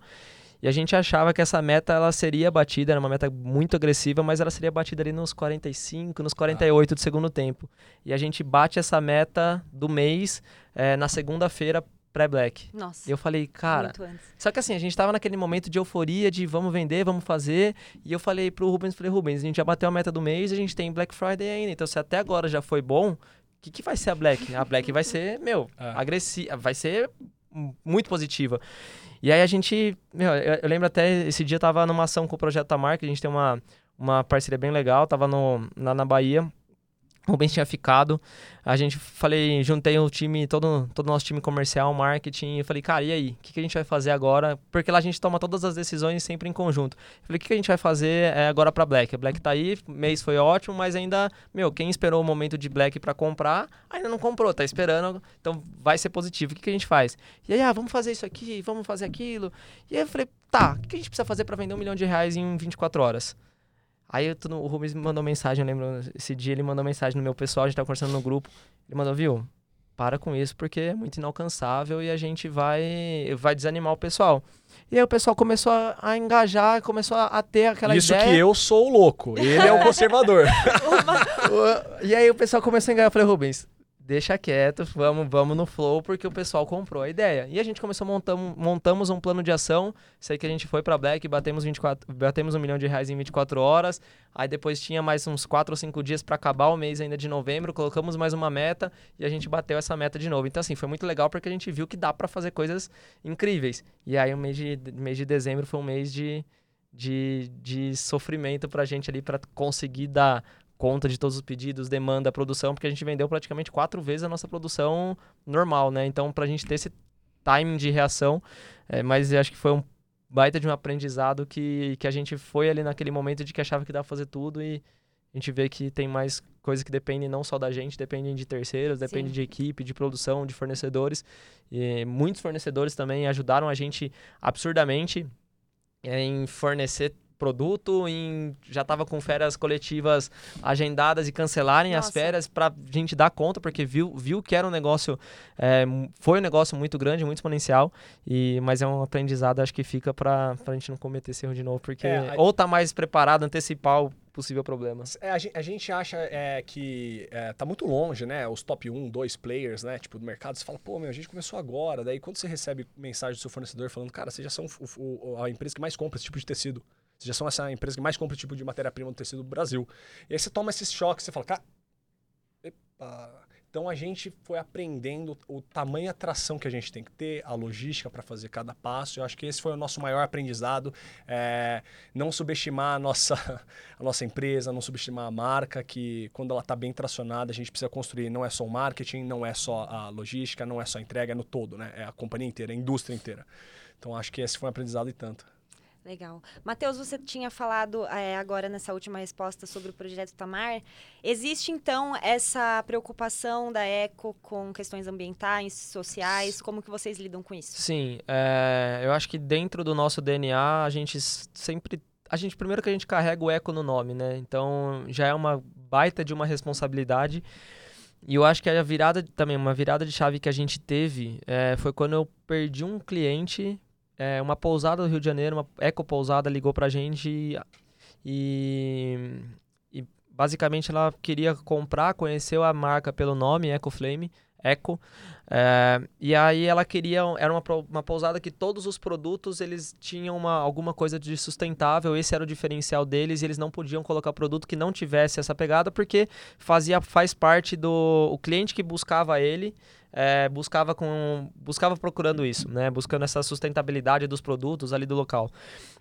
E a gente achava que essa meta ela seria batida, era uma meta muito agressiva, mas ela seria batida ali nos 45, nos 48 ah. do segundo tempo. E a gente bate essa meta do mês é, na segunda-feira pré-black. Nossa. E eu falei, cara. Só que assim, a gente tava naquele momento de euforia de vamos vender, vamos fazer. E eu falei pro Rubens, falei, Rubens, a gente já bateu a meta do mês, a gente tem Black Friday ainda. Então, se até agora já foi bom, o que, que vai ser a Black? A Black vai ser, *laughs* meu, é. agressiva, vai ser muito positiva. E aí a gente, meu, eu, eu, lembro até esse dia eu tava numa ação com o Projeto Tamar, que a gente tem uma, uma parceria bem legal, tava no, na, na Bahia. Rubens tinha ficado. A gente falei, juntei o time, todo todo nosso time comercial, marketing, e falei, cara, e aí? O que, que a gente vai fazer agora? Porque lá a gente toma todas as decisões sempre em conjunto. Eu falei, o que, que a gente vai fazer é, agora para Black? A Black tá aí, mês foi ótimo, mas ainda, meu, quem esperou o momento de Black para comprar, ainda não comprou, tá esperando, então vai ser positivo. O que, que a gente faz? E aí, ah, vamos fazer isso aqui, vamos fazer aquilo. E aí eu falei, tá, o que a gente precisa fazer para vender um milhão de reais em 24 horas? Aí eu, o Rubens me mandou mensagem, eu lembro, esse dia ele mandou mensagem no meu pessoal, a gente tava conversando no grupo. Ele mandou, viu, para com isso porque é muito inalcançável e a gente vai, vai desanimar o pessoal. E aí o pessoal começou a, a engajar, começou a, a, ter aquela isso ideia. Isso que eu sou o louco, ele é o conservador. *laughs* *laughs* e aí o pessoal começou a engajar, eu falei, Rubens, deixa quieto, vamos, vamos no flow, porque o pessoal comprou a ideia. E a gente começou, montamos, montamos um plano de ação, sei que a gente foi para Black, batemos, 24, batemos um milhão de reais em 24 horas, aí depois tinha mais uns 4 ou 5 dias para acabar o mês ainda de novembro, colocamos mais uma meta e a gente bateu essa meta de novo. Então assim, foi muito legal porque a gente viu que dá para fazer coisas incríveis. E aí o mês de, mês de dezembro foi um mês de... De, de sofrimento pra gente ali para conseguir dar conta de todos os pedidos, demanda, produção, porque a gente vendeu praticamente quatro vezes a nossa produção normal, né? Então, para a gente ter esse timing de reação, é, mas eu acho que foi um baita de um aprendizado que, que a gente foi ali naquele momento de que achava que dava fazer tudo e a gente vê que tem mais coisas que dependem não só da gente, dependem de terceiros, dependem de equipe, de produção, de fornecedores. E muitos fornecedores também ajudaram a gente absurdamente em fornecer produto, em, já estava com férias coletivas agendadas e cancelarem Nossa. as férias para a gente dar conta, porque viu, viu que era um negócio, é, foi um negócio muito grande, muito exponencial, e, mas é um aprendizado, acho que fica para a gente não cometer esse erro de novo, porque é, a... ou tá mais preparado, antecipar o possível problema. É, a, gente, a, gente, acha é, que é, tá muito longe, né? Os top 1, 2 players, né? Tipo, do mercado, você fala, pô, meu, a gente começou agora. Daí quando você recebe mensagem do seu fornecedor falando, cara, vocês já são o, o, a empresa que mais compra esse tipo de tecido. Vocês já são essa empresa que mais compra esse tipo de matéria-prima do tecido do Brasil. E aí você toma esses choques, você fala, cara. Epa. Então a gente foi aprendendo o tamanho e atração que a gente tem que ter, a logística para fazer cada passo. Eu acho que esse foi o nosso maior aprendizado. É, não subestimar a nossa, *laughs* a nossa empresa, não subestimar a marca, que quando ela está bem tracionada, a gente precisa construir. Não é só o marketing, não é só a logística, não é só a entrega, é no todo, né? É a companhia inteira, a indústria inteira. Então acho que esse foi um aprendizado e tanto. Legal. Matheus, você tinha falado é, agora nessa última resposta sobre o projeto Tamar. Existe, então, essa preocupação da Eco com questões ambientais, sociais? Como que vocês lidam com isso? Sim, é, eu acho que dentro do nosso DNA, a gente sempre... A gente, primeiro que a gente carrega o eco no nome, né? Então, já é uma baita de uma responsabilidade. E eu acho que a virada também, uma virada de chave que a gente teve é, foi quando eu perdi um cliente é, uma pousada do Rio de Janeiro, uma eco pousada, ligou pra gente e, e, e, basicamente ela queria comprar, conheceu a marca pelo nome, EcoFlame, Eco. É, e aí ela queria, era uma, uma pousada que todos os produtos eles tinham uma, alguma coisa de sustentável, esse era o diferencial deles e eles não podiam colocar produto que não tivesse essa pegada porque fazia, faz parte do o cliente que buscava ele é, buscava com buscava procurando isso, né? Buscando essa sustentabilidade dos produtos ali do local.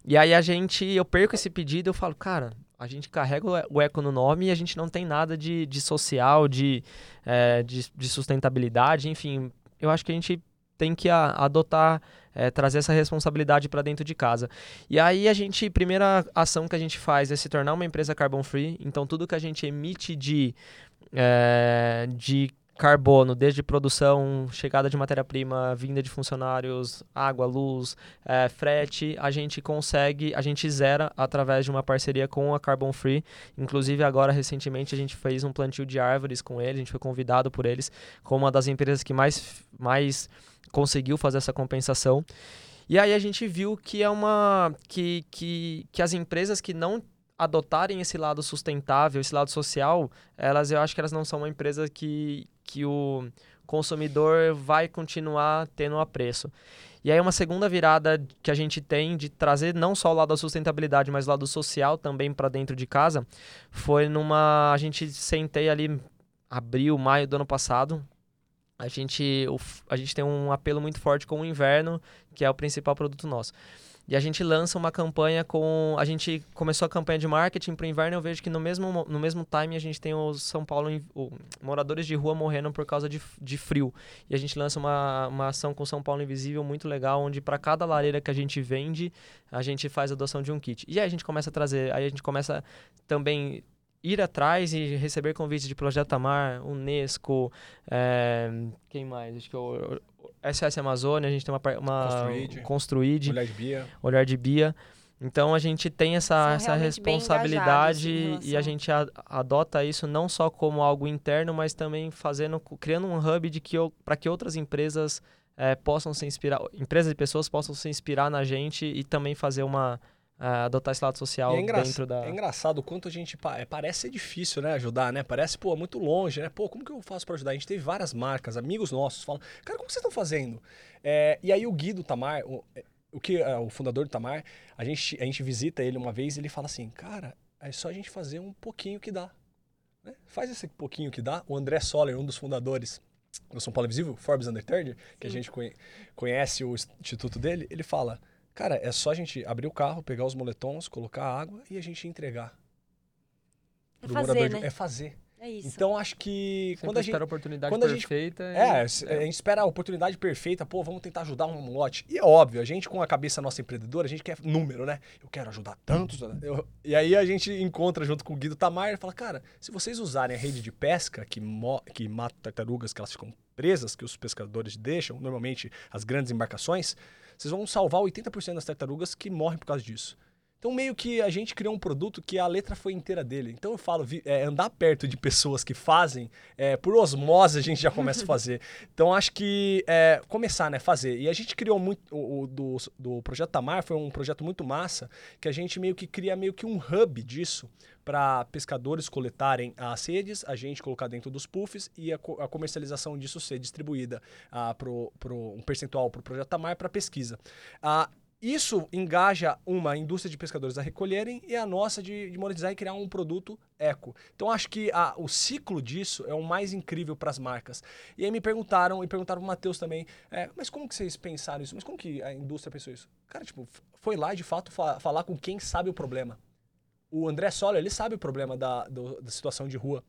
E aí a gente, eu perco esse pedido, eu falo, cara, a gente carrega o eco no nome e a gente não tem nada de, de social, de, é, de, de sustentabilidade, enfim. Eu acho que a gente tem que a, adotar, é, trazer essa responsabilidade para dentro de casa. E aí a gente, primeira ação que a gente faz é se tornar uma empresa carbon free. Então tudo que a gente emite de, é, de carbono, desde produção, chegada de matéria-prima, vinda de funcionários, água, luz, é, frete, a gente consegue, a gente zera através de uma parceria com a Carbon Free. Inclusive, agora, recentemente, a gente fez um plantio de árvores com eles, a gente foi convidado por eles como uma das empresas que mais, mais conseguiu fazer essa compensação. E aí a gente viu que é uma. que, que, que as empresas que não adotarem esse lado sustentável, esse lado social, elas eu acho que elas não são uma empresa que, que o consumidor vai continuar tendo apreço. E aí uma segunda virada que a gente tem de trazer não só o lado da sustentabilidade, mas o lado social também para dentro de casa, foi numa a gente sentei ali abril, maio do ano passado. A gente, a gente tem um apelo muito forte com o inverno, que é o principal produto nosso. E a gente lança uma campanha com. A gente começou a campanha de marketing para o inverno. Eu vejo que no mesmo, no mesmo time a gente tem os São Paulo, o, moradores de rua morrendo por causa de, de frio. E a gente lança uma, uma ação com São Paulo Invisível muito legal, onde para cada lareira que a gente vende, a gente faz a doação de um kit. E aí a gente começa a trazer. Aí a gente começa também ir atrás e receber convites de Projeto Tamar, Unesco, é, quem mais? Acho que o, SS Amazônia, a gente tem uma, uma Construid, Construid Olhar de Bia. Olhar de Bia. Então a gente tem essa, essa responsabilidade e a gente a, adota isso não só como algo interno, mas também fazendo, criando um hub de que para que outras empresas é, possam se inspirar, empresas e pessoas possam se inspirar na gente e também fazer uma uh, adotar esse lado social é dentro da. É engraçado o quanto a gente. É, parece ser difícil, né? Ajudar, né? Parece, pô, muito longe, né? Pô, como que eu faço para ajudar? A gente teve várias marcas, amigos nossos, falam, cara, como vocês estão fazendo? É, e aí o Gui do Tamar, o, é, o que é, o fundador do Tamar, a gente, a gente visita ele uma vez e ele fala assim, cara, é só a gente fazer um pouquinho que dá. Né? Faz esse pouquinho que dá. O André Soller, um dos fundadores do São Paulo Visível, Forbes Under 30, que a gente conhece o instituto dele, ele fala Cara, é só a gente abrir o carro, pegar os moletons, colocar água e a gente entregar. É fazer, né? É fazer. É isso. Então acho que Sempre quando a gente espera a oportunidade quando perfeita. A gente, é, é, a gente espera a oportunidade perfeita, pô, vamos tentar ajudar um lote. E é óbvio, a gente com a cabeça nossa empreendedora, a gente quer número, né? Eu quero ajudar tantos. Né? Eu, e aí a gente encontra junto com o Guido Tamar e fala, cara, se vocês usarem a rede de pesca que, que mata tartarugas, que elas ficam presas, que os pescadores deixam, normalmente as grandes embarcações, vocês vão salvar 80% das tartarugas que morrem por causa disso. Então, meio que a gente criou um produto que a letra foi inteira dele. Então, eu falo, é, andar perto de pessoas que fazem, é, por osmose a gente já começa a *laughs* fazer. Então, acho que é, começar, né, fazer. E a gente criou muito, o, o, do, do Projeto Tamar foi um projeto muito massa, que a gente meio que cria meio que um hub disso, para pescadores coletarem as redes, a gente colocar dentro dos puffs e a, a comercialização disso ser distribuída uh, pro, pro, um percentual para o Projeto Tamar para pesquisa. Uh, isso engaja uma indústria de pescadores a recolherem e a nossa de, de monetizar e criar um produto eco. Então acho que a, o ciclo disso é o mais incrível para as marcas. E aí me perguntaram, e perguntaram para o Matheus também, é, mas como que vocês pensaram isso? Mas como que a indústria pensou isso? Cara, tipo, foi lá de fato fa falar com quem sabe o problema. O André Soller, ele sabe o problema da, do, da situação de rua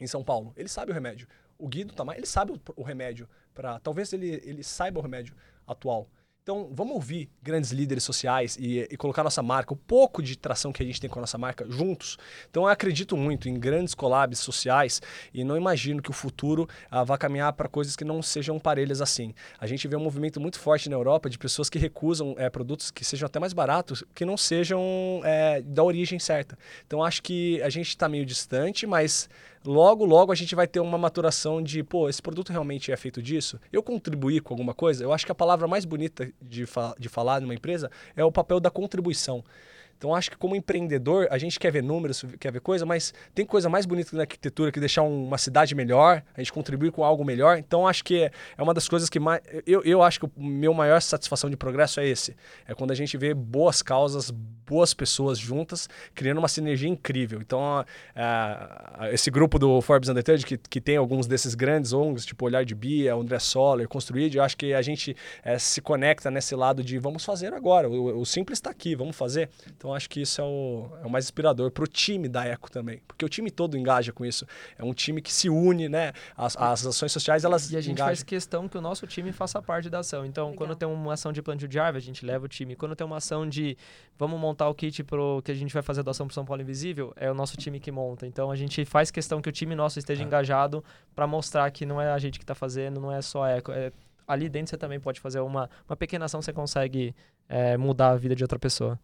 em São Paulo. Ele sabe o remédio. O Guido também, ele sabe o, o remédio para talvez ele, ele saiba o remédio atual. Então, vamos ouvir grandes líderes sociais e, e, colocar nossa marca, o pouco de tração que a gente tem com a nossa marca juntos. Então, eu acredito muito em grandes collabs sociais e não imagino que o futuro ah, vá caminhar para coisas que não sejam parelhas assim. A gente vê um movimento muito forte na Europa de pessoas que recusam é, produtos que sejam até mais baratos, que não sejam é, da origem certa. Então, acho que a gente está meio distante, mas logo, logo a gente vai ter uma maturação de, pô, esse produto realmente é feito disso? Eu contribuir com alguma coisa? Eu acho que a palavra mais bonita de, fa de falar numa empresa é o papel da contribuição. Então acho que como empreendedor, a gente quer ver números, quer ver coisa, mas tem coisa mais bonita na arquitetura que deixar uma cidade melhor, a gente contribuir com algo melhor. Então acho que é uma das coisas que mais. Eu, eu acho que o meu maior satisfação de progresso é esse. É quando a gente vê boas causas, boas pessoas juntas, criando uma sinergia incrível. Então, é, esse grupo do Forbes Under 30, que, que tem alguns desses grandes ONGs, tipo Olhar de Bia, André Soller, Construído, eu acho que a gente é, se conecta nesse lado de vamos fazer agora. O, o simples está aqui, vamos fazer. Então, Então acho que isso é o, é o mais inspirador para o time da Eco também, porque o time todo engaja com isso. É um time que se une, né? As, as ações sociais elas e a gente engajam. faz questão que o nosso time faça parte da ação. Então Legal. quando tem uma ação de plantio de árvore a gente leva o time. Quando tem uma ação de vamos montar o kit pro que a gente vai fazer a doação para São Paulo Invisível é o nosso time que monta. Então a gente faz questão que o time nosso esteja é. engajado para mostrar que não é a gente que está fazendo, não é só a Eco, é ali dentro você também pode fazer uma, uma pequena ação, você consegue é, mudar a vida de outra pessoa.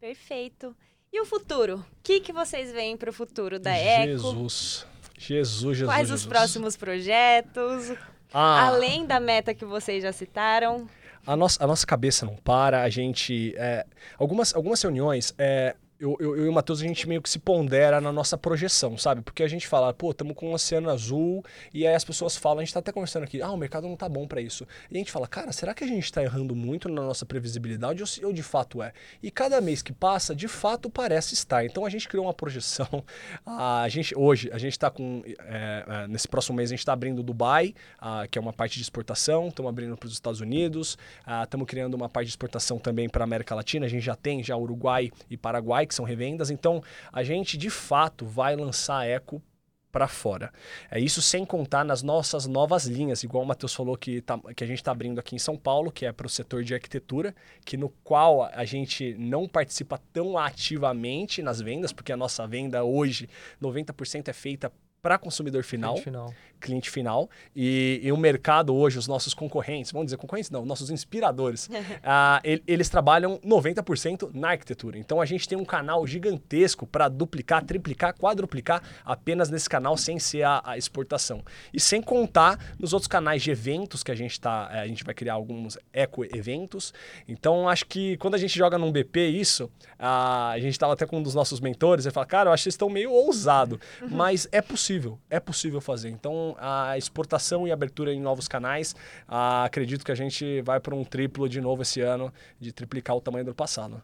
Perfeito. E o futuro? O que, que vocês veem para o futuro da Eco? Jesus. Jesus, Jesus. Quais Jesus. os próximos projetos? Ah. Além da meta que vocês já citaram? A nossa, a nossa cabeça não para, a gente. É, algumas, algumas reuniões. É, eu, eu, eu, e o Matheus, a gente meio que se pondera na nossa projeção, sabe? Porque a gente fala, pô, estamos com um oceano azul, e aí as pessoas falam, a gente está até conversando aqui, ah, o mercado não tá bom para isso. E a gente fala, cara, será que a gente está errando muito na nossa previsibilidade ou, ou de fato é? E cada mês que passa, de fato parece estar. Então a gente criou uma projeção. *laughs* A gente, hoje, a gente está com. É, é, nesse próximo mês, a gente está abrindo Dubai, que é uma parte de exportação, estamos abrindo para os Estados Unidos, estamos criando uma parte de exportação também para a América Latina, a gente já tem já Uruguai e Paraguai que são revendas. Então, a gente de fato vai lançar Eco para fora. É isso sem contar nas nossas novas linhas, igual o Matheus falou que, tá, que a gente está abrindo aqui em São Paulo, que é para o setor de arquitetura, que no qual a gente não participa tão ativamente nas vendas, porque a nossa venda hoje, 90% é feita para consumidor final. final cliente final. E, e o mercado hoje, os nossos concorrentes, vamos dizer concorrentes não, nossos inspiradores, *laughs* uh, eles trabalham 90% na arquitetura. Então a gente tem um canal gigantesco para duplicar, triplicar, quadruplicar apenas nesse canal sem ser a, a, exportação. E sem contar nos outros canais de eventos que a gente tá, eh, a gente vai criar alguns eco-eventos. Então acho que quando a gente joga num BP isso, uh, a gente estava até com um dos nossos mentores, ele fala, cara, eu acho que vocês estão meio ousado, uhum. mas é possível, é possível fazer. Então a exportação e abertura em novos canais, ah, acredito que a gente vai para um triplo de novo esse ano, de triplicar o tamanho do passado.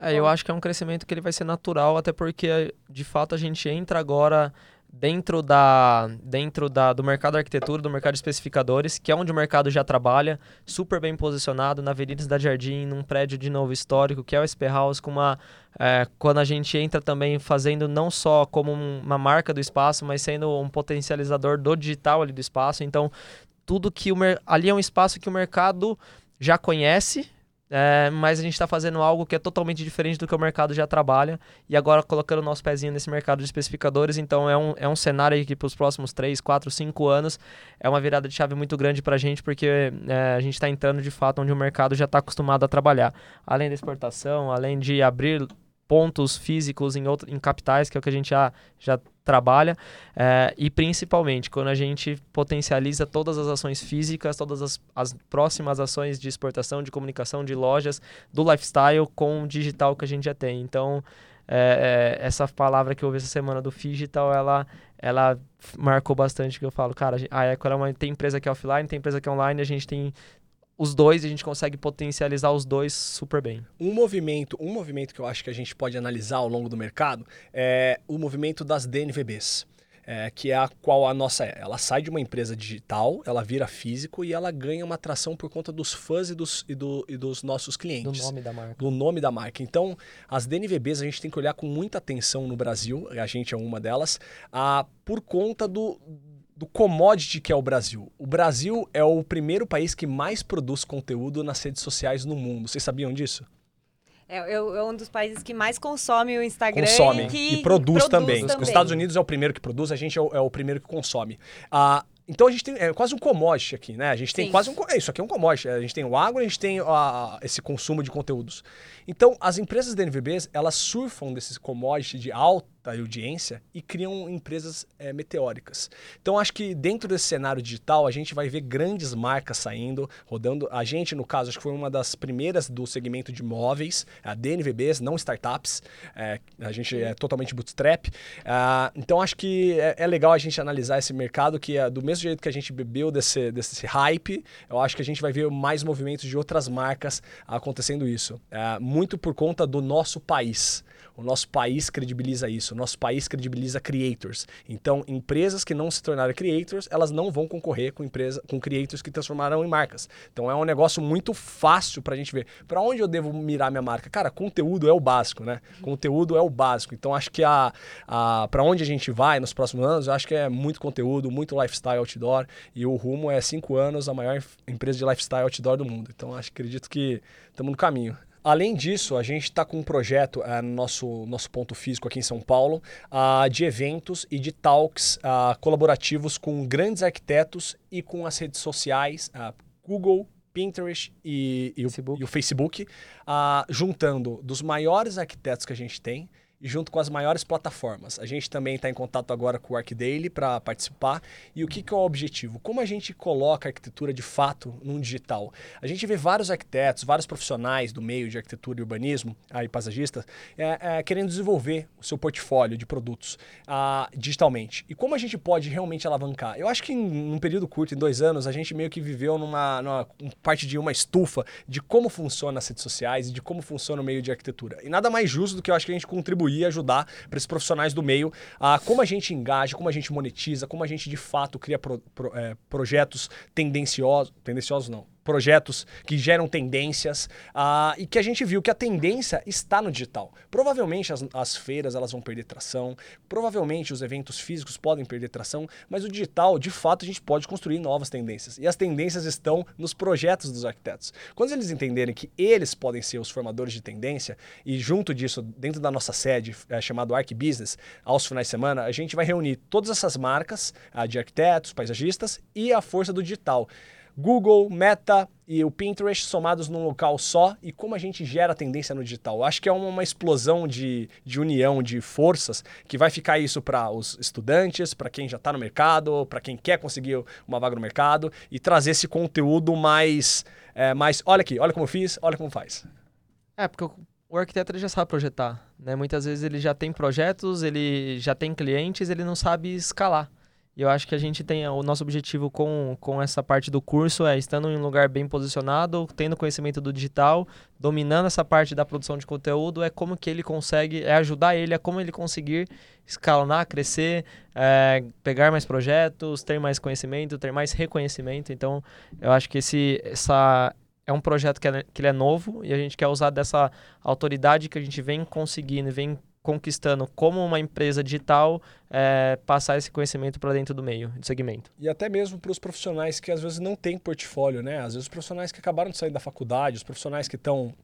É, eu acho que é um crescimento que ele vai ser natural, até porque de fato a gente entra agora dentro da dentro da, do mercado de arquitetura, do mercado de especificadores, que é onde o mercado já trabalha, super bem posicionado na Avenida da Jardim, num prédio de novo histórico, que é o SP House, com uma é, quando a gente entra também fazendo não só como uma marca do espaço, mas sendo um potencializador do digital ali do espaço. Então, tudo que o ali é um espaço que o mercado já conhece, é, mas a gente está fazendo algo que é totalmente diferente do que o mercado já trabalha e agora colocando o nosso pezinho nesse mercado de especificadores. Então é um, é um cenário que para os próximos 3, 4, 5 anos é uma virada de chave muito grande para a gente, porque é, a gente está entrando de fato onde o mercado já está acostumado a trabalhar. Além da exportação, além de abrir pontos físicos em, outro, em capitais, que é o que a gente já, já trabalha, é, e principalmente quando a gente potencializa todas as ações físicas, todas as, as próximas ações de exportação, de comunicação, de lojas, do lifestyle com o digital que a gente já tem. Então, é, é, essa palavra que eu ouvi essa semana do digital, ela, ela marcou bastante, que eu falo, cara, a Eco é uma, tem empresa que é offline, tem empresa que é online, a gente tem os dois e a gente consegue potencializar os dois super bem. Um movimento, um movimento que eu acho que a gente pode analisar ao longo do mercado é o movimento das DNVBs. É, que é a qual a nossa é. Ela sai de uma empresa digital, ela vira físico e ela ganha uma atração por conta dos fãs e dos, e, do, e dos nossos clientes. Do nome da marca. Do nome da marca. Então, as DNVBs a gente tem que olhar com muita atenção no Brasil, a gente é uma delas, a, por conta do, do commodity que é o Brasil. O Brasil é o primeiro país que mais produz conteúdo nas redes sociais no mundo. Vocês sabiam disso? É, é, é um dos países que mais consome o Instagram consome, e, e produz, produz também. também. Os Estados Unidos é o primeiro que produz, a gente é o, é o primeiro que consome. Ah, então a gente tem é, quase um commodity aqui, né? A gente tem Sim. quase um. É, isso aqui é um commodity. A gente tem o agro, a gente tem a, esse consumo de conteúdos. Então, as empresas de NVBs, elas surfam desses commodity de alta audiência e criam empresas é, meteóricas. Então, acho que dentro desse cenário digital, a gente vai ver grandes marcas saindo, rodando. A gente, no caso, acho que foi uma das primeiras do segmento de móveis, a DNVBs, não startups. É, a gente é totalmente bootstrap. Uh, então, acho que é, é, legal a gente analisar esse mercado, que é do mesmo jeito que a gente bebeu desse, desse hype, eu acho que a gente vai ver mais movimentos de outras marcas acontecendo isso. Uh, muito por conta do nosso país. O nosso país credibiliza isso. isso. Nosso país credibiliza creators. Então, empresas que não se tornaram creators, elas não vão concorrer com empresa, com creators que transformaram em marcas. Então, é um negócio muito fácil para a gente ver. Para onde eu devo mirar minha marca? Cara, conteúdo é o básico, né? Conteúdo é o básico. Então, acho que a, a para onde a gente vai nos próximos anos, eu acho que é muito conteúdo, muito lifestyle outdoor. E o rumo é cinco anos a maior empresa de lifestyle outdoor do mundo. Então, acho acredito que estamos no caminho. Além disso, a gente está com um projeto uh, no nosso, nosso ponto físico aqui em São Paulo uh, de eventos e de talks uh, colaborativos com grandes arquitetos e com as redes sociais, Google, Pinterest e, e, o, e o, Facebook, juntando dos maiores arquitetos que a gente tem, junto com as maiores plataformas. A gente também está em contato agora com o ArcDaily para participar. E o que, que é o objetivo? Como a gente coloca a arquitetura de fato num digital? A gente vê vários arquitetos, vários profissionais do meio de arquitetura e urbanismo, aí paisagistas, é, é, querendo desenvolver o seu portfólio de produtos ah, digitalmente. E como a gente pode realmente alavancar? Eu acho que em um período curto, em dois anos, a gente meio que viveu numa, numa parte de uma estufa de como funciona as redes sociais e de como funciona o meio de arquitetura. E nada mais justo do que eu acho que a gente contribuir contribuir e ajudar para esses profissionais do meio a como a gente engaja, como a gente monetiza, como a gente de fato cria pro, pro, é, projetos tendenciosos, tendenciosos não, projetos que geram tendências uh, e que a gente viu que a tendência está no digital. Provavelmente as, as, feiras elas vão perder tração, provavelmente os eventos físicos podem perder tração, mas o digital, de fato, a gente pode construir novas tendências. E as tendências estão nos projetos dos arquitetos. Quando eles entenderem que eles podem ser os formadores de tendência e junto disso, dentro da nossa sede é, chamado Arc Business, aos finais de semana, a gente vai reunir todas essas marcas uh, de arquitetos, paisagistas e a força do digital. Google, Meta e o Pinterest somados num local só e como a gente gera tendência no digital. Acho que é uma, explosão de, de união, de forças, que vai ficar isso para os estudantes, para quem já está no mercado, para quem quer conseguir uma vaga no mercado e trazer esse conteúdo mais, é, mais. Olha aqui, olha como eu fiz, olha como faz. É, porque o, arquiteto já sabe projetar. Né? Muitas vezes ele já tem projetos, ele já tem clientes, ele não sabe escalar. E eu acho que a gente tem o nosso objetivo com, com essa parte do curso é estando em um lugar bem posicionado, tendo conhecimento do digital, dominando essa parte da produção de conteúdo, é como que ele consegue, é ajudar ele a como ele conseguir escalonar, crescer, é, pegar mais projetos, ter mais conhecimento, ter mais reconhecimento. Então, eu acho que esse, essa, é um projeto que, é, que ele é novo e a gente quer usar dessa autoridade que a gente vem conseguindo, vem conquistando como uma empresa digital é, passar esse conhecimento para dentro do meio, do segmento. E até mesmo para os profissionais que às vezes não têm portfólio, né? Às vezes os profissionais que acabaram de sair da faculdade, os profissionais que estão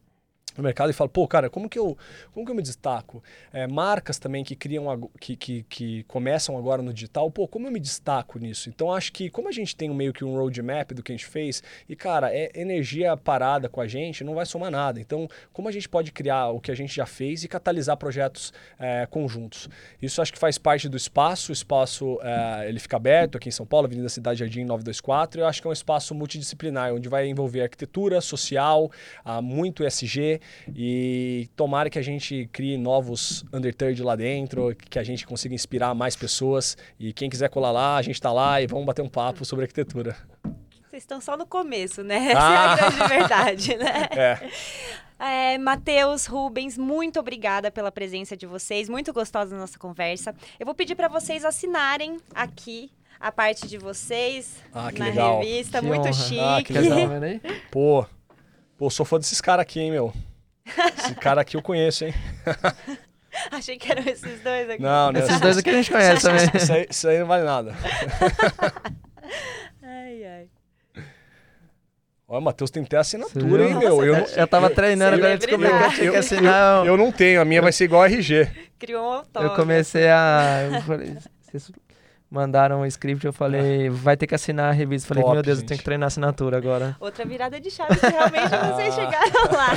no mercado e falo, pô, cara, como que eu, como que eu me destaco? É, marcas também que criam, que, que, que começam agora no digital, pô, como eu me destaco nisso? Então acho que como a gente tem meio que um roadmap do que a gente fez, e cara, é energia parada com a gente, não vai somar nada. Então, como a gente pode criar o que a gente já fez e catalisar projetos é, conjuntos? Isso acho que faz parte do espaço, o espaço é, ele fica aberto aqui em São Paulo, Avenida Cidade Jardim 924, eu acho que é um espaço multidisciplinar, onde vai envolver arquitetura, social, ah, muito ESG, e tomara que a gente crie novos Undertale lá dentro, que a gente consiga inspirar mais pessoas. E quem quiser colar lá, a gente está lá e vamos bater um papo sobre arquitetura. Vocês estão só no começo, né? Essa ah. é a grande verdade, né? *laughs* É. É, Matheus, Rubens, muito obrigada pela presença de vocês. Muito gostosa a nossa conversa. Eu vou pedir para vocês assinarem aqui a parte de vocês ah, na legal. revista. Que muito honra. chique. Ah, que legal, *laughs* Pô, pô, sou fã desses caras aqui, hein, meu. Esse cara aqui eu conheço, hein? *laughs* Achei que eram esses dois aqui. Não, não. Esses dois aqui a gente conhece também. Isso aí, isso aí não vale nada. *laughs* ai, ai. Olha, Matheus tem que ter assinatura, hein, meu? Eu, não, eu tava treinando, agora descobri que eu tinha que assinar. Eu, eu não tenho, a minha vai ser igual a RG. Criou um autógrafo. Eu comecei a. Eu falei, mandaram um script, eu falei, vai ter que assinar a revista. Falei, Top, meu Deus, gente. eu tenho que treinar a assinatura agora. Outra virada de chave que realmente *laughs* vocês chegaram lá.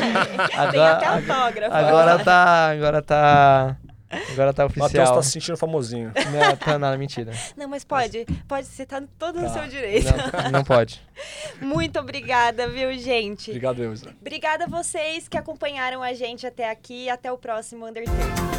Agora, *laughs* Tem até autógrafo. Agora tá, agora tá... Agora tá oficial. Matheus tá se sentindo famosinho. *laughs* Não, tá nada, mentira. Não, mas pode. Pode, você tá todo tá. no seu direito. Não, não pode. Muito obrigada, viu, gente? Obrigado, Elza. Obrigada a vocês que acompanharam a gente até aqui. Até o próximo Undertale.